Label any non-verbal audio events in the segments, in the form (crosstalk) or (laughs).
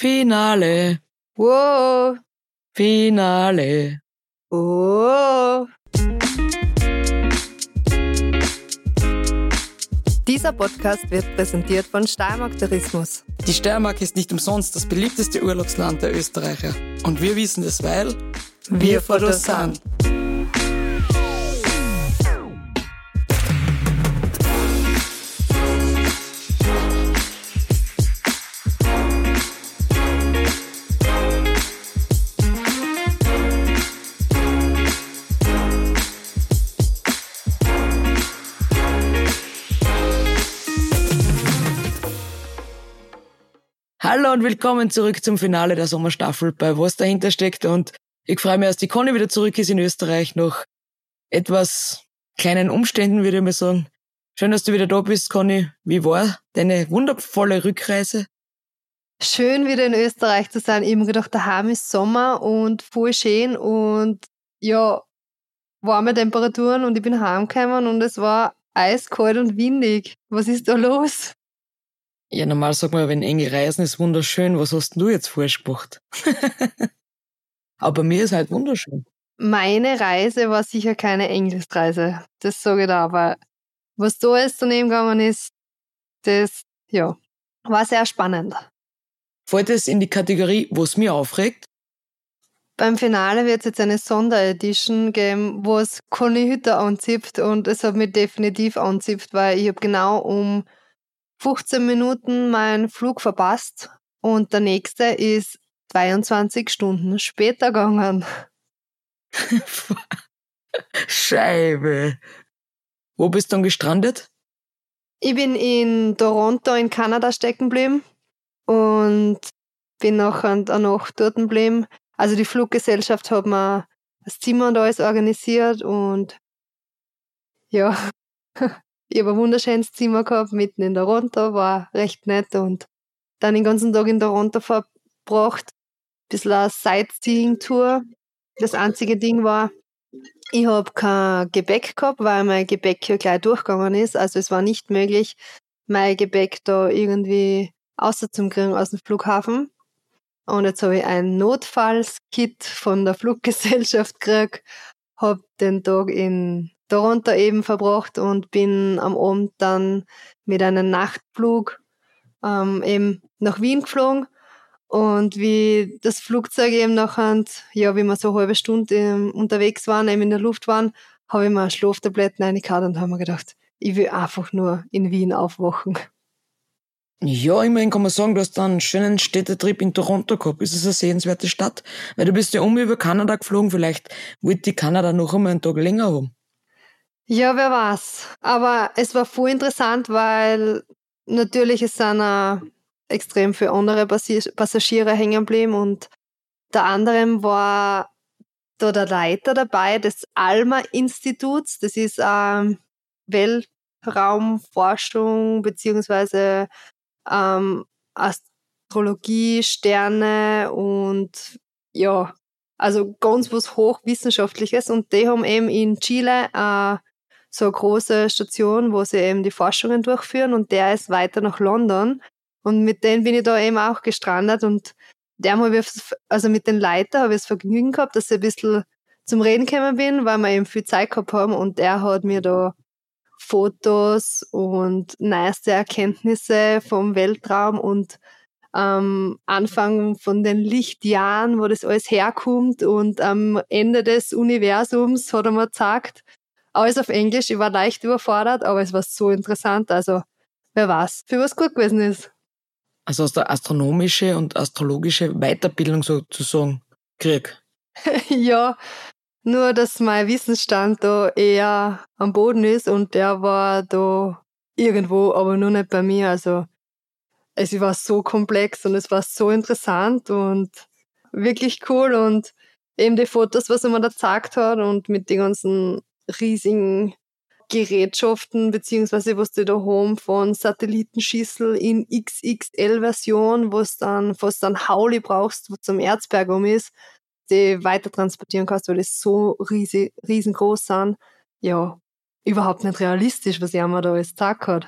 Finale, Wow. Finale. Oh. Dieser Podcast wird präsentiert von Steiermark Tourismus. Die Steiermark ist nicht umsonst das beliebteste Urlaubsland der Österreicher. Und wir wissen es, weil Wir von dort sind. Hallo und willkommen zurück zum Finale der Sommerstaffel, bei was dahinter steckt. Und ich freue mich, dass die Conny wieder zurück ist in Österreich, nach etwas kleinen Umständen, würde ich mal sagen. Schön, dass du wieder da bist, Conny. Wie war deine wundervolle Rückreise? Schön wieder in Österreich zu sein. Ich habe mir gedacht, daheim ist Sommer und voll schön und ja, warme Temperaturen und ich bin heimgekommen und es war eiskalt und windig. Was ist da los? Ja, normal sagt man, wenn enge reisen ist wunderschön. Was hast du jetzt vorgesprochen? (laughs) Aber mir ist halt wunderschön. Meine Reise war sicher keine Engelsreise. Das sage ich da, aber was da jetzt daneben gegangen ist, das, ja, war sehr spannend. Fällt es in die Kategorie, was mir aufregt? Beim Finale wird es jetzt eine Sonderedition geben, wo es Conny Hütter anzipft und es hat mich definitiv anzipft, weil ich habe genau um 15 Minuten meinen Flug verpasst und der nächste ist 22 Stunden später gegangen. (laughs) Scheibe. Wo bist du dann gestrandet? Ich bin in Toronto in Kanada stecken geblieben und bin nachher Nacht dort geblieben. Also die Fluggesellschaft hat mir das Zimmer und alles organisiert und ja, (laughs) ich habe ein wunderschönes Zimmer gehabt, mitten in Toronto, war recht nett und dann den ganzen Tag in Toronto verbracht. Bisschen eine Sightseeing-Tour. Das einzige Ding war, ich habe kein Gepäck gehabt, weil mein Gepäck hier gleich durchgegangen ist. Also es war nicht möglich, mein Gepäck da irgendwie außerzukriegen aus dem Flughafen. Und jetzt habe ich ein Notfallskit von der Fluggesellschaft gekriegt, habe den Tag in Toronto eben verbracht und bin am Abend dann mit einem Nachtflug ähm, eben nach Wien geflogen. Und wie das Flugzeug eben nachher, ja, wie wir so eine halbe Stunde ähm, unterwegs waren, eben in der Luft waren, habe ich mir Schlaftabletten reingehauen und habe mir gedacht, ich will einfach nur in Wien aufwachen. Ja, immerhin kann man sagen, du hast dann einen schönen Städtetrip in Toronto gehabt. Ist es eine sehenswerte Stadt? Weil du bist ja um über Kanada geflogen. Vielleicht wollte die Kanada noch einmal einen Tag länger haben. Ja, wer weiß. Aber es war voll interessant, weil natürlich sind auch extrem viele andere Passagiere hängen geblieben und der anderem war da der Leiter dabei des ALMA-Instituts. Das ist ähm, Weltraumforschung beziehungsweise ähm, Astrologie, Sterne und ja, also ganz was Hochwissenschaftliches. Und die haben eben in Chile äh, so eine große Station, wo sie eben die Forschungen durchführen und der ist weiter nach London. Und mit denen bin ich da eben auch gestrandet und der habe also mit den Leiter habe ich das Vergnügen gehabt, dass ich ein bisschen zum Reden gekommen bin, weil wir eben viel Zeit gehabt haben und der hat mir da Fotos und neueste Erkenntnisse vom Weltraum und am Anfang von den Lichtjahren, wo das alles herkommt und am Ende des Universums hat er mir gesagt, alles auf Englisch, ich war leicht überfordert, aber es war so interessant, also wer weiß, für was gut gewesen ist. Also aus der astronomische und astrologische Weiterbildung sozusagen krieg. (laughs) ja, nur dass mein Wissensstand da eher am Boden ist und der war da irgendwo, aber nur nicht bei mir. Also es war so komplex und es war so interessant und wirklich cool und eben die Fotos, was er mir da gezeigt hat und mit den ganzen riesigen Gerätschaften, beziehungsweise was die da haben von Satellitenschüssel in XXL-Version, was dann fast dann Hauli brauchst, wo zum Erzberg um ist, die weiter transportieren kannst, weil die so riesig, riesengroß sind. Ja, überhaupt nicht realistisch, was mir da alles gesagt hat.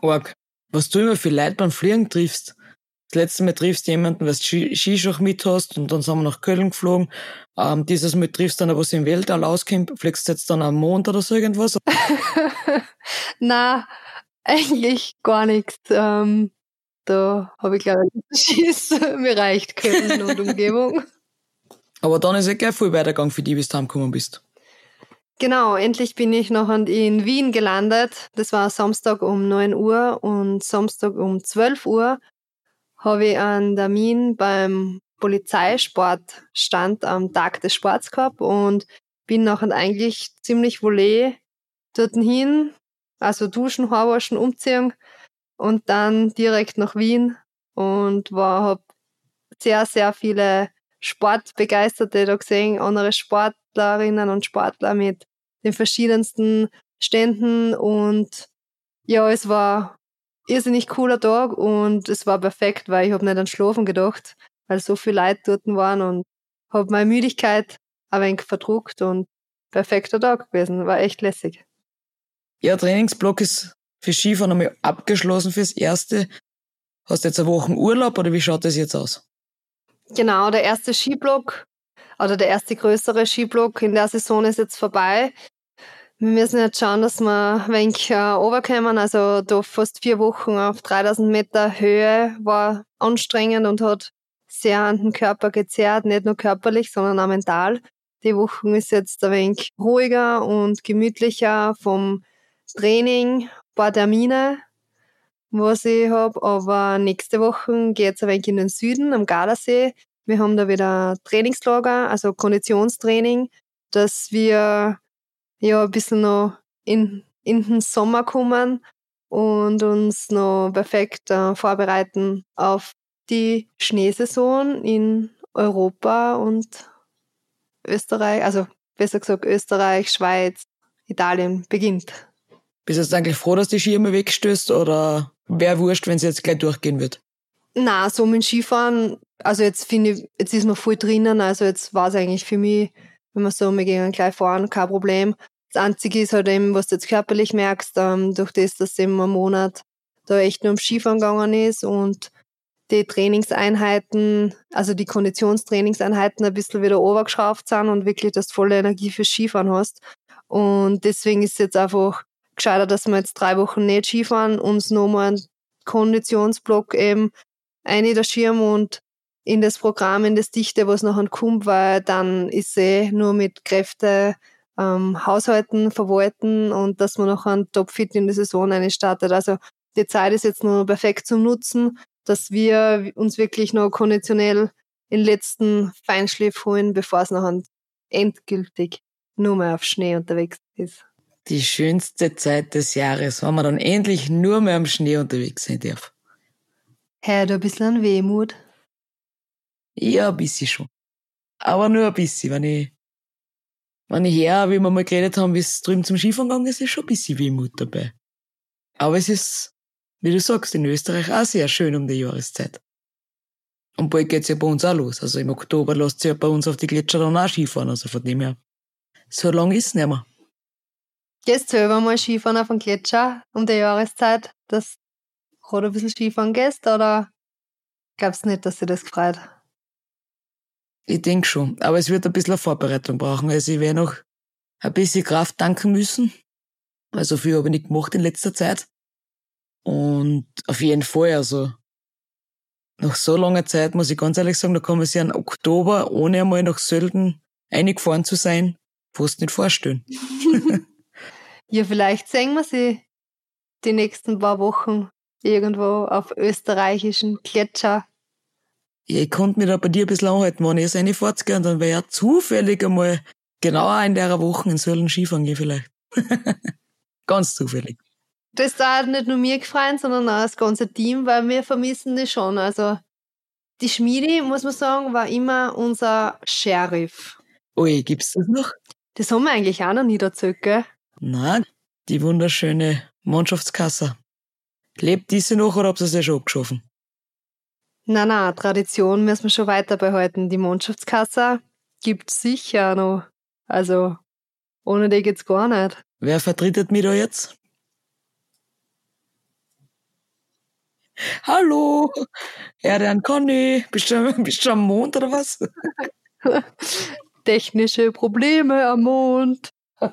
Org. Was du immer für Leute beim Fliegen triffst, das letzte Mal triffst du jemanden, was Skischach mit hast und dann sind wir nach Köln geflogen. Ähm, dieses Mal triffst du dann, was im Weltall auskommt, fliegst du jetzt dann am Mond oder so irgendwas? (laughs) Na, eigentlich gar nichts. Ähm, da habe ich glaube ich. (laughs) Mir reicht Köln und Umgebung. (laughs) Aber dann ist es gleich voll weitergegangen für dich, bis du heimgekommen bist. Genau, endlich bin ich noch in Wien gelandet. Das war Samstag um 9 Uhr und Samstag um 12 Uhr habe ich einen Termin beim Polizeisportstand am Tag des Sports gehabt und bin nachher eigentlich ziemlich volé dort hin, also duschen, Haarwaschen, umziehen und dann direkt nach Wien und war, hab sehr, sehr viele Sportbegeisterte da gesehen, andere Sportlerinnen und Sportler mit den verschiedensten Ständen und ja, es war irrsinnig cooler Tag und es war perfekt, weil ich habe nicht an Schlafen gedacht, weil so viele Leute dort waren und habe meine Müdigkeit ein wenig verdruckt und perfekter Tag gewesen, war echt lässig. Ja, Trainingsblock ist für Skifahren einmal abgeschlossen fürs Erste. Hast du jetzt eine Woche Urlaub oder wie schaut das jetzt aus? Genau, der erste Skiblock oder der erste größere Skiblock in der Saison ist jetzt vorbei. Wir müssen jetzt schauen, dass wir ein wenig äh, runterkommen. Also da fast vier Wochen auf 3000 Meter Höhe war anstrengend und hat sehr an den Körper gezerrt, nicht nur körperlich, sondern auch mental. Die Woche ist jetzt ein wenig ruhiger und gemütlicher vom Training, ein paar Termine, was ich habe. Aber nächste Woche geht es ein wenig in den Süden, am Gardasee. Wir haben da wieder Trainingslager, also Konditionstraining, dass wir ja ein bisschen noch in, in den Sommer kommen und uns noch perfekt äh, vorbereiten auf die Schneesaison in Europa und Österreich, also besser gesagt Österreich, Schweiz, Italien beginnt. Bist du jetzt eigentlich froh, dass die Ski immer wegstößt oder wäre wurscht, wenn es jetzt gleich durchgehen wird? Na, so mit Skifahren, also jetzt finde ich, jetzt ist man voll drinnen, also jetzt war es eigentlich für mich, wenn man so, wir gehen gleich fahren, kein Problem. Das Einzige ist halt eben, was du jetzt körperlich merkst, ähm, durch das, dass eben ein Monat da echt nur um Skifahren gegangen ist und die Trainingseinheiten, also die Konditionstrainingseinheiten ein bisschen wieder overgeschraubt sind und wirklich das volle Energie fürs Skifahren hast. Und deswegen ist es jetzt einfach gescheiter, dass wir jetzt drei Wochen nicht Skifahren, uns nochmal einen Konditionsblock eben ein in der Schirm und in das Programm, in das Dichte, was nachher kommt, weil dann ist eh nur mit Kräfte ähm, Haushalten, Verwalten und dass man noch einen Topfit in die Saison startet. Also die Zeit ist jetzt nur perfekt zum Nutzen, dass wir uns wirklich noch konditionell in den letzten Feinschliff holen, bevor es noch endgültig nur mehr auf Schnee unterwegs ist. Die schönste Zeit des Jahres, wenn man dann endlich nur mehr am Schnee unterwegs sein darf. Hey, du ein bisschen an Wehmut? Ja, ein bisschen schon. Aber nur ein bisschen, wenn ich wenn ich her, wie wir mal geredet haben, wie es drüben zum Skifahren gegangen ist, ist schon ein bisschen Wehmut dabei. Aber es ist, wie du sagst, in Österreich auch sehr schön um die Jahreszeit. Und bald geht's ja bei uns auch los. Also im Oktober lässt sich ja bei uns auf die Gletscher dann auch Skifahren. Also von dem her, so lang ist es nicht mehr. Gehst du selber mal Skifahren auf den Gletscher um die Jahreszeit, dass du gerade ein bisschen Skifahren gehst, oder glaubst du nicht, dass dir das gefreut? Ich denke schon. Aber es wird ein bisschen eine Vorbereitung brauchen. Also ich werde noch ein bisschen Kraft tanken müssen. Also viel habe ich nicht gemacht in letzter Zeit. Und auf jeden Fall, also nach so langer Zeit muss ich ganz ehrlich sagen, da kann man sich einen Oktober, ohne einmal nach Sölden eingefahren zu sein, fast nicht vorstellen. (laughs) (laughs) ja, vielleicht sehen wir sie die nächsten paar Wochen irgendwo auf österreichischen Gletscher ja, ich konnte mich da bei dir ein bisschen anhalten, wenn ich jetzt eine Fahrt gehe, dann wäre ja zufällig einmal genauer in der Woche in Sölden Skifahren gehen vielleicht. (laughs) Ganz zufällig. Das hat nicht nur mir gefreut, sondern auch das ganze Team, weil wir vermissen das schon. Also die Schmiede, muss man sagen, war immer unser Sheriff. Ui, gibt's das noch? Das haben wir eigentlich auch noch nie erzählt, gell? Nein, die wunderschöne Mannschaftskasse. Lebt diese noch oder habt ihr sie schon abgeschaffen? Na na, Tradition müssen wir schon weiter behalten. Die Mannschaftskasse gibt sicher noch. Also, ohne die geht's gar nicht. Wer vertretet mich da jetzt? Hallo, der Conny, bist du, (laughs) bist du am Mond oder was? (laughs) Technische Probleme am Mond. (laughs)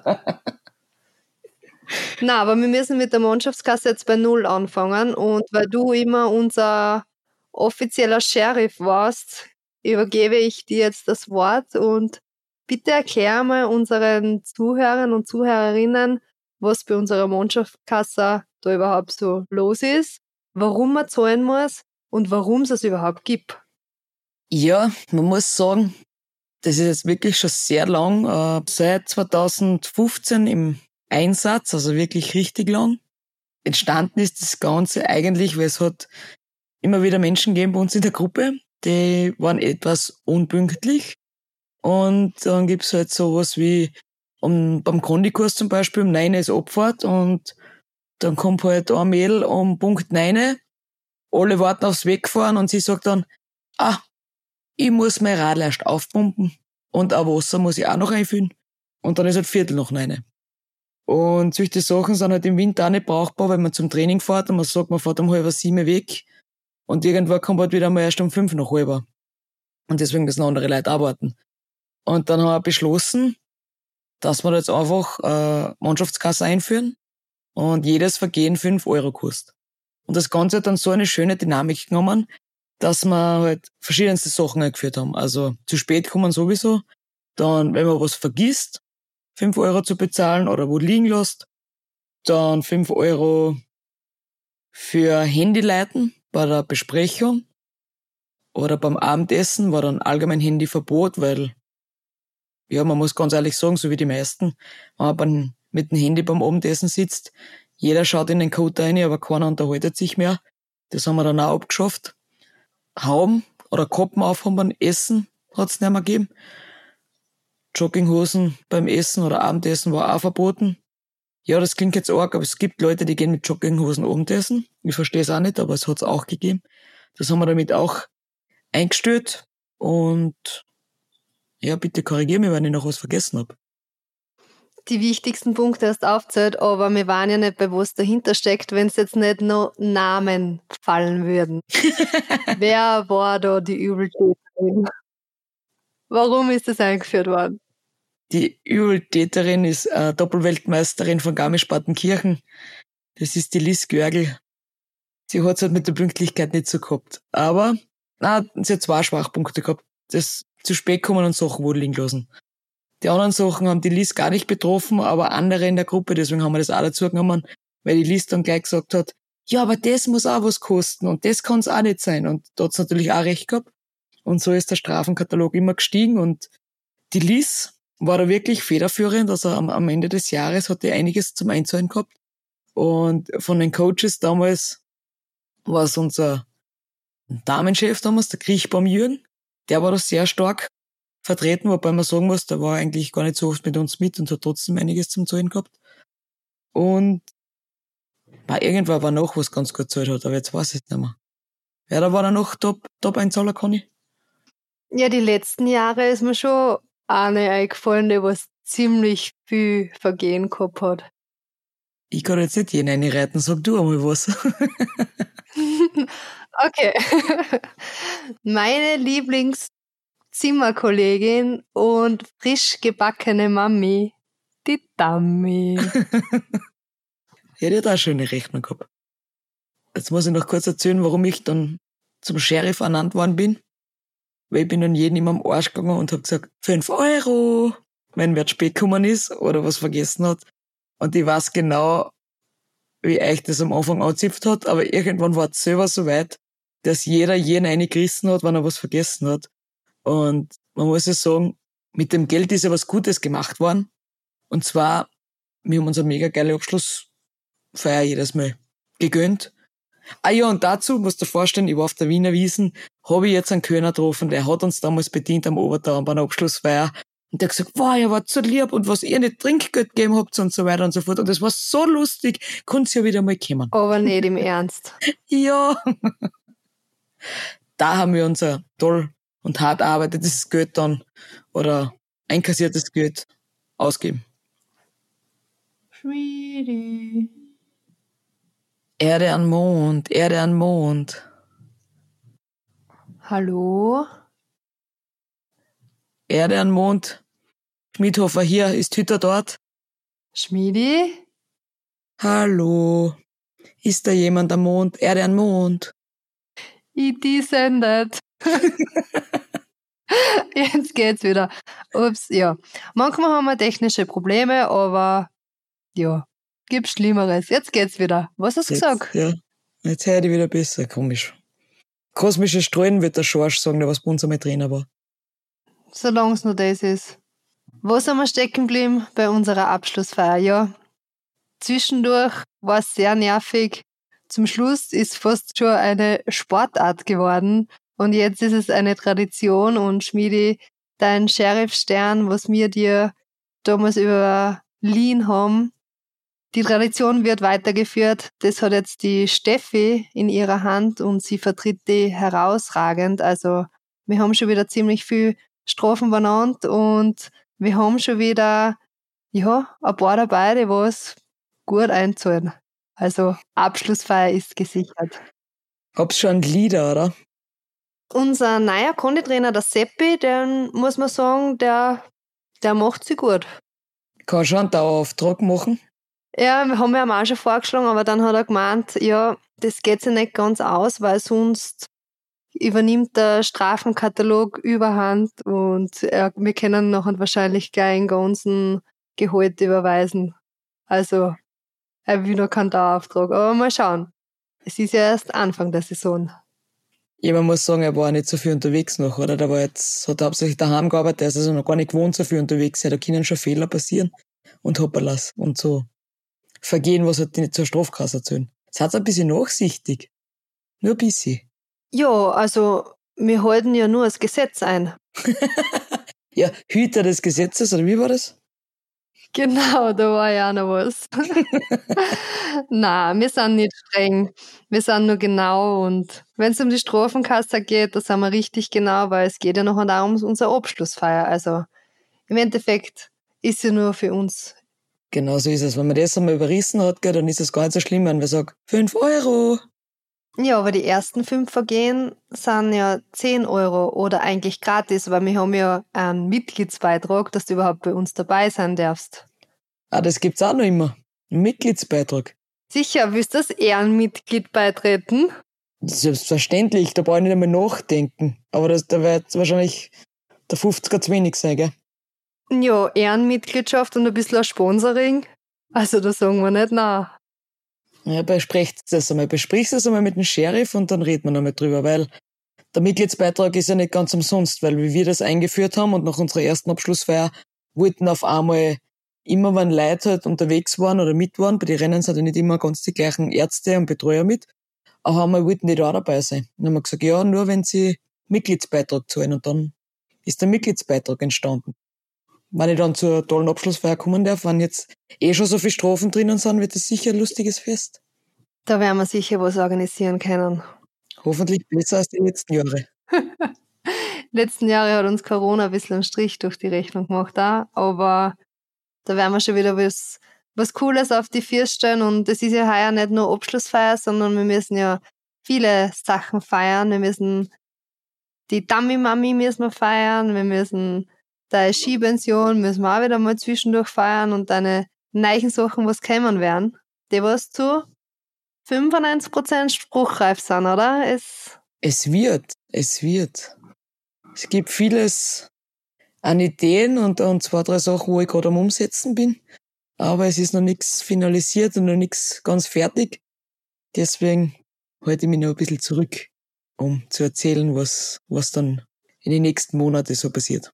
Na, aber wir müssen mit der Mannschaftskasse jetzt bei Null anfangen und weil du immer unser offizieller Sheriff warst, übergebe ich dir jetzt das Wort und bitte erklär mal unseren Zuhörern und Zuhörerinnen, was bei unserer Mannschaftskasse da überhaupt so los ist, warum man zahlen muss und warum es es überhaupt gibt. Ja, man muss sagen, das ist jetzt wirklich schon sehr lang, äh, seit 2015 im Einsatz, also wirklich richtig lang. Entstanden ist das Ganze eigentlich, weil es hat immer wieder Menschen gegeben bei uns in der Gruppe, die waren etwas unpünktlich. Und dann gibt's halt sowas wie um, beim Kondikurs zum Beispiel um 9 ist Abfahrt und dann kommt halt ein Mädel um Punkt 9, alle warten aufs Wegfahren und sie sagt dann, ah, ich muss mein Radl erst aufpumpen und auch Wasser muss ich auch noch einfüllen. Und dann ist halt Viertel noch neune. Und solche Sachen sind halt im Winter auch nicht brauchbar, wenn man zum Training fährt und man sagt, man fährt um halb sieben weg und irgendwann kommt halt wieder mal erst um fünf nach halber. Und deswegen müssen andere Leute arbeiten. Und dann haben wir beschlossen, dass wir jetzt einfach äh, Mannschaftskasse einführen und jedes Vergehen fünf Euro kostet. Und das Ganze hat dann so eine schöne Dynamik genommen, dass wir halt verschiedenste Sachen eingeführt haben. Also zu spät kommen sowieso. Dann, wenn man was vergisst, fünf Euro zu bezahlen oder wo liegen lässt. Dann fünf Euro für Handyleiten bei der Besprechung. Oder beim Abendessen war dann allgemein Handyverbot, weil, ja, man muss ganz ehrlich sagen, so wie die meisten, wenn man mit dem Handy beim Abendessen sitzt, jeder schaut in den Code rein, aber keiner unterhaltet sich mehr. Das haben wir dann auch abgeschafft. Hauben oder Koppen aufhaben beim Essen hat's nicht mehr gegeben. Jogginghosen beim Essen oder Abendessen war auch verboten. Ja, das klingt jetzt arg, aber es gibt Leute, die gehen mit Jogginghosen Abendessen. Ich verstehe es auch nicht, aber es hat's auch gegeben. Das haben wir damit auch eingestellt. Und ja, bitte korrigier mich, wenn ich noch was vergessen habe die wichtigsten Punkte erst aufzählt, aber wir waren ja nicht bewusst dahinter steckt, wenn es jetzt nicht nur Namen fallen würden. (laughs) Wer war da die Übeltäterin? Warum ist das eingeführt worden? Die Übeltäterin ist äh, Doppelweltmeisterin von Garmisch-Partenkirchen. Das ist die Liz Görgel. Sie hat es halt mit der Pünktlichkeit nicht so gehabt. Aber, na, sie hat zwei Schwachpunkte gehabt. Das zu spät kommen und Sachen wurden liegen lassen. Die anderen Sachen haben die Liz gar nicht betroffen, aber andere in der Gruppe, deswegen haben wir das auch dazu genommen, weil die Liz dann gleich gesagt hat, ja, aber das muss auch was kosten und das kann es auch nicht sein. Und da hat's natürlich auch recht gehabt. Und so ist der Strafenkatalog immer gestiegen und die Liz war da wirklich federführend. Also am, am Ende des Jahres hat die einiges zum Einzahlen gehabt. Und von den Coaches damals war es unser Damenchef damals, der Kriechbaum Jürgen. Der war da sehr stark vertreten, wobei man sagen muss, der war eigentlich gar nicht so oft mit uns mit und hat trotzdem einiges zum Zahlen gehabt. Und war irgendwann war noch was ganz gut zahlt hat, aber jetzt weiß ich nicht mehr. Wer da war da noch Top, Top Einzahler, Conny? Ja, die letzten Jahre ist mir schon eine eingefallen, die was ziemlich viel Vergehen gehabt hat. Ich kann jetzt nicht jeden reiten, sag du einmal was. (laughs) okay. (laughs) Meine Lieblings Zimmerkollegin und frisch gebackene Mami, die Dummy. (laughs) ja, die hat auch schöne Rechnung gehabt. Jetzt muss ich noch kurz erzählen, warum ich dann zum Sheriff ernannt worden bin. Weil ich bin dann jeden immer am Arsch gegangen und hab gesagt, fünf Euro, wenn wer spät gekommen ist oder was vergessen hat. Und ich weiß genau, wie euch das am Anfang angezipft hat, aber irgendwann war es selber so weit, dass jeder jeden eine gerissen hat, wenn er was vergessen hat. Und man muss ja sagen, mit dem Geld ist ja was Gutes gemacht worden. Und zwar, wir haben uns eine mega geile Abschlussfeier jedes Mal gegönnt. Ah ja, und dazu musst du dir vorstellen, ich war auf der Wiener Wiesen, habe ich jetzt einen Kölner getroffen, der hat uns damals bedient am Obertau bei einer Abschlussfeier. Und der hat gesagt, wow, ihr wart so lieb und was ihr nicht Trinkgeld gegeben habt und so weiter und so fort. Und das war so lustig, konnte ja wieder mal kommen. Aber nicht im Ernst. (laughs) ja. da haben wir unser toll und hart arbeitetes Geld dann oder einkassiertes Geld ausgeben. Sweetie. Erde an Mond, Erde an Mond. Hallo? Erde an Mond. Schmiedhofer hier, ist Hütter dort? Schmiedi? Hallo. Ist da jemand am Mond? Erde an Mond. E.T. sendet. (laughs) Jetzt geht's wieder. Ups, ja. Manchmal haben wir technische Probleme, aber ja, gibt Schlimmeres. Jetzt geht's wieder. Was hast du gesagt? Ja. Jetzt höre ich wieder besser. Komisch. Kosmische Strahlen wird der Schorsch sagen, der was bei uns einmal Trainer war. Solange es nur das ist. Wo sind wir stecken geblieben? Bei unserer Abschlussfeier, ja. Zwischendurch war es sehr nervig. Zum Schluss ist fast schon eine Sportart geworden. Und jetzt ist es eine Tradition und Schmiedi, dein Sheriff-Stern, was wir dir damals überliehen haben, die Tradition wird weitergeführt. Das hat jetzt die Steffi in ihrer Hand und sie vertritt die herausragend. Also wir haben schon wieder ziemlich viel Strophen benannt und wir haben schon wieder ja, ein paar dabei, die was gut einzahlen. Also Abschlussfeier ist gesichert. Hab's schon Lieder, oder? Unser neuer Konditrainer, der Seppi, den muss man sagen, der, der macht sie gut. Kann schon einen Dauerauftrag machen. Ja, wir haben ihm auch schon vorgeschlagen, aber dann hat er gemeint, ja, das geht sich nicht ganz aus, weil sonst übernimmt der Strafenkatalog überhand und er, wir können nachher wahrscheinlich gleich einen ganzen Gehalt überweisen. Also, er will noch keinen Dauerauftrag, aber mal schauen. Es ist ja erst Anfang der Saison. Ja, man muss sagen, er war nicht so viel unterwegs noch, oder? Der war jetzt, hat hauptsächlich daheim gearbeitet, er ist also noch gar nicht gewohnt, so viel unterwegs sein. Da können schon Fehler passieren und hopperlas und so vergehen, was halt nicht zur Strafkasse erzählen. Seid ein bisschen nachsichtig. Nur ein bisschen. Ja, also, wir halten ja nur das Gesetz ein. (laughs) ja, Hüter des Gesetzes, oder wie war das? (laughs) Genau, da war ja auch noch was. (laughs) Na, wir sind nicht streng. Wir sind nur genau und wenn es um die Strafenkasse geht, da sind wir richtig genau, weil es geht ja noch darum, unsere Abschlussfeier. Also im Endeffekt ist sie nur für uns. Genau so ist es. Wenn man das einmal überrissen hat, dann ist es gar nicht so schlimm, wenn wir sagen, 5 Euro. Ja, aber die ersten fünf Vergehen sind ja 10 Euro oder eigentlich gratis, weil wir haben ja einen Mitgliedsbeitrag, dass du überhaupt bei uns dabei sein darfst. Ah, das gibt's auch noch immer. Ein Mitgliedsbeitrag. Sicher, willst du als Ehrenmitglied beitreten? Selbstverständlich, da brauche ich nicht einmal nachdenken. Aber das, da wird wahrscheinlich der 50er zu wenig sein, gell? Ja, Ehrenmitgliedschaft und ein bisschen ein Sponsoring. Also da sagen wir nicht na. Ja, besprecht das einmal. Besprichst das einmal mit dem Sheriff und dann reden wir nochmal drüber, weil der Mitgliedsbeitrag ist ja nicht ganz umsonst, weil wie wir das eingeführt haben und nach unserer ersten Abschlussfeier wollten auf einmal immer, wenn Leute halt unterwegs waren oder mit waren, bei den Rennen sind ja nicht immer ganz die gleichen Ärzte und Betreuer mit, aber einmal wollten die da dabei sein. Dann haben wir gesagt, ja, nur wenn sie Mitgliedsbeitrag zahlen und dann ist der Mitgliedsbeitrag entstanden. Wenn ich dann zur tollen Abschlussfeier kommen darf, wenn jetzt eh schon so viele Strophen drinnen sind, wird es sicher ein lustiges Fest. Da werden wir sicher was organisieren können. Hoffentlich besser als die letzten Jahre. (laughs) letzten Jahre hat uns Corona ein bisschen einen Strich durch die Rechnung gemacht, auch, aber da werden wir schon wieder was, was Cooles auf die Vier stellen und es ist ja heuer nicht nur Abschlussfeier, sondern wir müssen ja viele Sachen feiern. Wir müssen die Dummy-Mami müssen wir feiern, wir müssen deine Skipension müssen wir auch wieder mal zwischendurch feiern und deine neuen Sachen, was kommen werden, die was zu 95% spruchreif sind, oder? Es, es wird, es wird. Es gibt vieles an Ideen und, und zwei, drei Sachen, wo ich gerade am Umsetzen bin. Aber es ist noch nichts finalisiert und noch nichts ganz fertig. Deswegen halte ich mich noch ein bisschen zurück, um zu erzählen, was, was dann in den nächsten Monaten so passiert.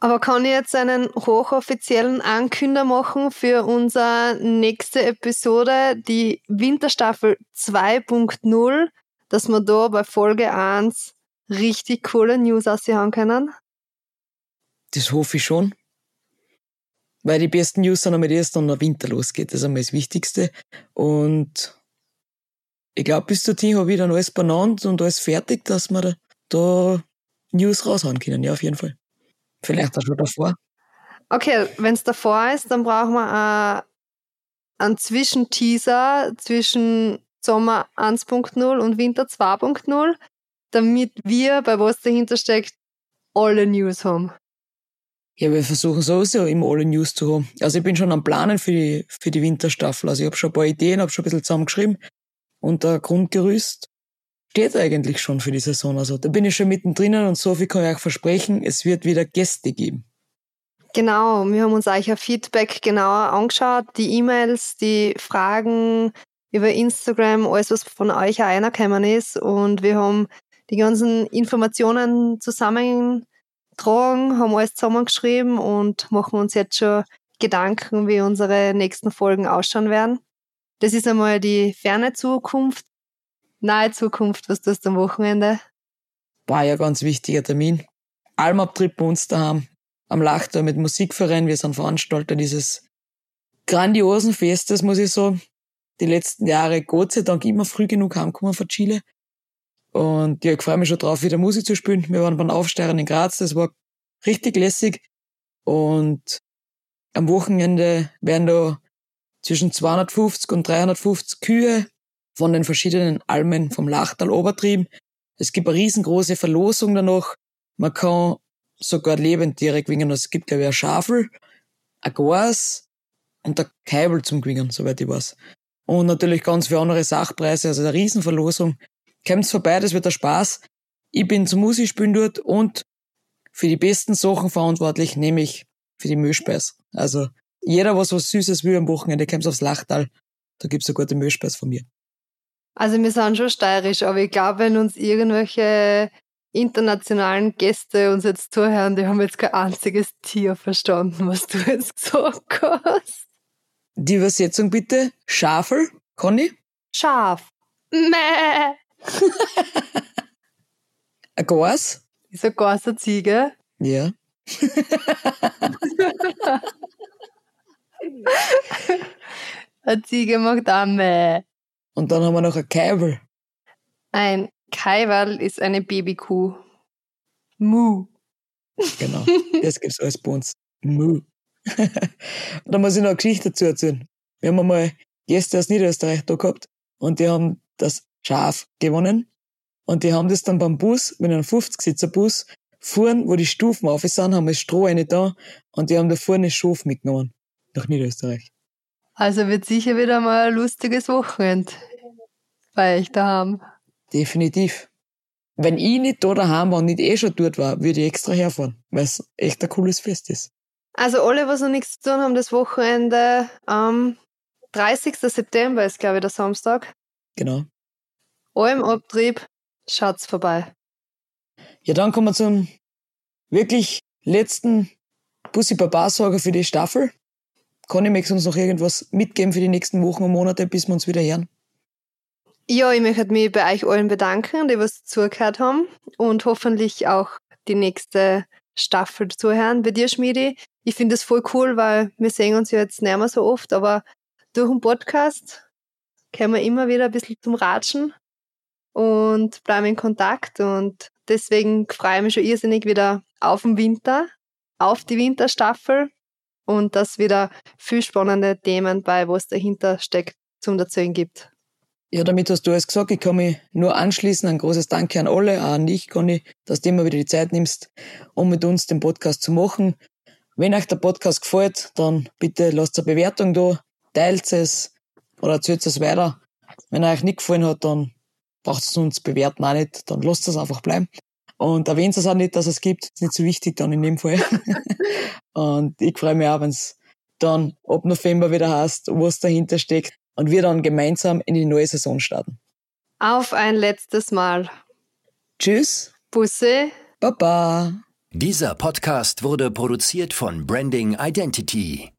Aber kann ich jetzt einen hochoffiziellen Ankünder machen für unsere nächste Episode, die Winterstaffel 2.0, dass wir da bei Folge 1 richtig coole News aussehen können? Das hoffe ich schon. Weil die besten News sind einmal erst dann der Winter losgeht. Das ist einmal das Wichtigste. Und ich glaube, bis dorthin habe ich dann alles benannt und alles fertig, dass wir da News raushauen können. Ja, auf jeden Fall. Vielleicht auch schon davor. Okay, wenn es davor ist, dann brauchen wir äh, einen Zwischenteaser zwischen Sommer 1.0 und Winter 2.0, damit wir bei was dahinter steckt, alle News haben. Ja, wir versuchen sowieso immer alle News zu haben. Also ich bin schon am Planen für die, für die Winterstaffel. Also ich habe schon ein paar Ideen, habe schon ein bisschen zusammengeschrieben. Und der Grundgerüst steht eigentlich schon für die Saison. Also da bin ich schon mittendrin und so viel kann ich euch versprechen, es wird wieder Gäste geben. Genau, wir haben uns euch ein Feedback genauer angeschaut, die E-Mails, die Fragen über Instagram, alles was von euch auch reingekommen ist und wir haben die ganzen Informationen zusammengetragen, haben alles zusammengeschrieben und machen uns jetzt schon Gedanken, wie unsere nächsten Folgen ausschauen werden. Das ist einmal die ferne Zukunft. Nahe Zukunft, was tust du am Wochenende? War ja ganz wichtiger Termin. Almabtrip bei uns daheim am Lachtor mit Musikverein. Wir sind Veranstalter dieses grandiosen Festes, muss ich sagen. Die letzten Jahre Gott sei Dank immer früh genug heimgekommen von Chile. Und ja, ich freue mich schon drauf, wieder Musik zu spielen. Wir waren beim Aufsteigern in Graz, das war richtig lässig. Und am Wochenende werden da zwischen 250 und 350 Kühe von den verschiedenen Almen vom Lachtal obertrieben. Es gibt eine riesengroße Verlosung danach. Man kann sogar Lebendtiere gewinnen. Es gibt, glaube ich, ein Schafel, ein Gas und ein Keibel zum Gewinnen, soweit ich weiß. Und natürlich ganz viele andere Sachpreise, also eine Riesenverlosung. Kommt vorbei, das wird ein Spaß. Ich bin zum Musikspielen dort und für die besten Sachen verantwortlich, nämlich für die Müllspeis. Also jeder, was was Süßes will am Wochenende, kommt aufs Lachtal. Da gibt's eine gute Müllspeis von mir. Also wir sind schon steirisch, aber ich glaube, wenn uns irgendwelche internationalen Gäste uns jetzt zuhören, die haben jetzt kein einziges Tier verstanden, was du (laughs) jetzt gesagt hast. Die Übersetzung bitte. Schafel, Conny? Schaf. Mäh. (laughs) ein Gas? Ist ein Gas eine Ziege? Ja. (laughs) eine Ziege macht auch Mäh. Und dann haben wir noch ein Keibel. Ein Kaiwal ist eine Babykuh. Mu. Genau, (laughs) das gibt's alles bei uns. Mu. und (laughs) da muss ich noch eine Geschichte dazu erzählen. Wir haben einmal Gäste aus Niederösterreich da gehabt und die haben das Schaf gewonnen und die haben das dann beim Bus, mit einem 50-Sitzer-Bus, fuhren, wo die Stufen auf sind, haben das Stroh eine da und die haben da vorne Schaf mitgenommen. Nach Niederösterreich. Also wird sicher wieder mal ein lustiges Wochenende bei euch daheim. Definitiv. Wenn ich nicht da daheim war und nicht eh schon dort war, würde ich extra herfahren, weil es echt ein cooles Fest ist. Also alle, was noch nichts zu tun haben, das Wochenende am 30. September ist, glaube ich, der Samstag. Genau. Allem Abtrieb, schaut's vorbei. Ja, dann kommen wir zum wirklich letzten Bussi Baba Sager für die Staffel. Du uns noch irgendwas mitgeben für die nächsten Wochen und Monate, bis wir uns wieder hören? Ja, ich möchte mich bei euch allen bedanken, die was zugehört haben und hoffentlich auch die nächste Staffel zuhören. Bei dir, Schmiedi, ich finde es voll cool, weil wir sehen uns ja jetzt nicht mehr so oft, aber durch den Podcast kommen wir immer wieder ein bisschen zum Ratschen und bleiben in Kontakt und deswegen freue ich mich schon irrsinnig wieder auf den Winter, auf die Winterstaffel und dass wieder viel spannende Themen bei, was dahinter steckt, zum Erzählen gibt. Ja, damit hast du alles gesagt. Ich kann mich nur anschließen. Ein großes Danke an alle, auch an dich, Conny, dass du immer wieder die Zeit nimmst, um mit uns den Podcast zu machen. Wenn euch der Podcast gefällt, dann bitte lasst eine Bewertung da, teilt es oder erzählt es weiter. Wenn euch nicht gefallen hat, dann braucht es uns bewerten auch nicht, dann lasst es einfach bleiben. Und erwähnt es auch nicht, dass es gibt, ist nicht so wichtig dann in dem Fall. (laughs) und ich freue mich auch, wenn es dann ab November wieder heißt, was dahinter steckt und wir dann gemeinsam in die neue Saison starten. Auf ein letztes Mal. Tschüss. Busse. Baba. Dieser Podcast wurde produziert von Branding Identity.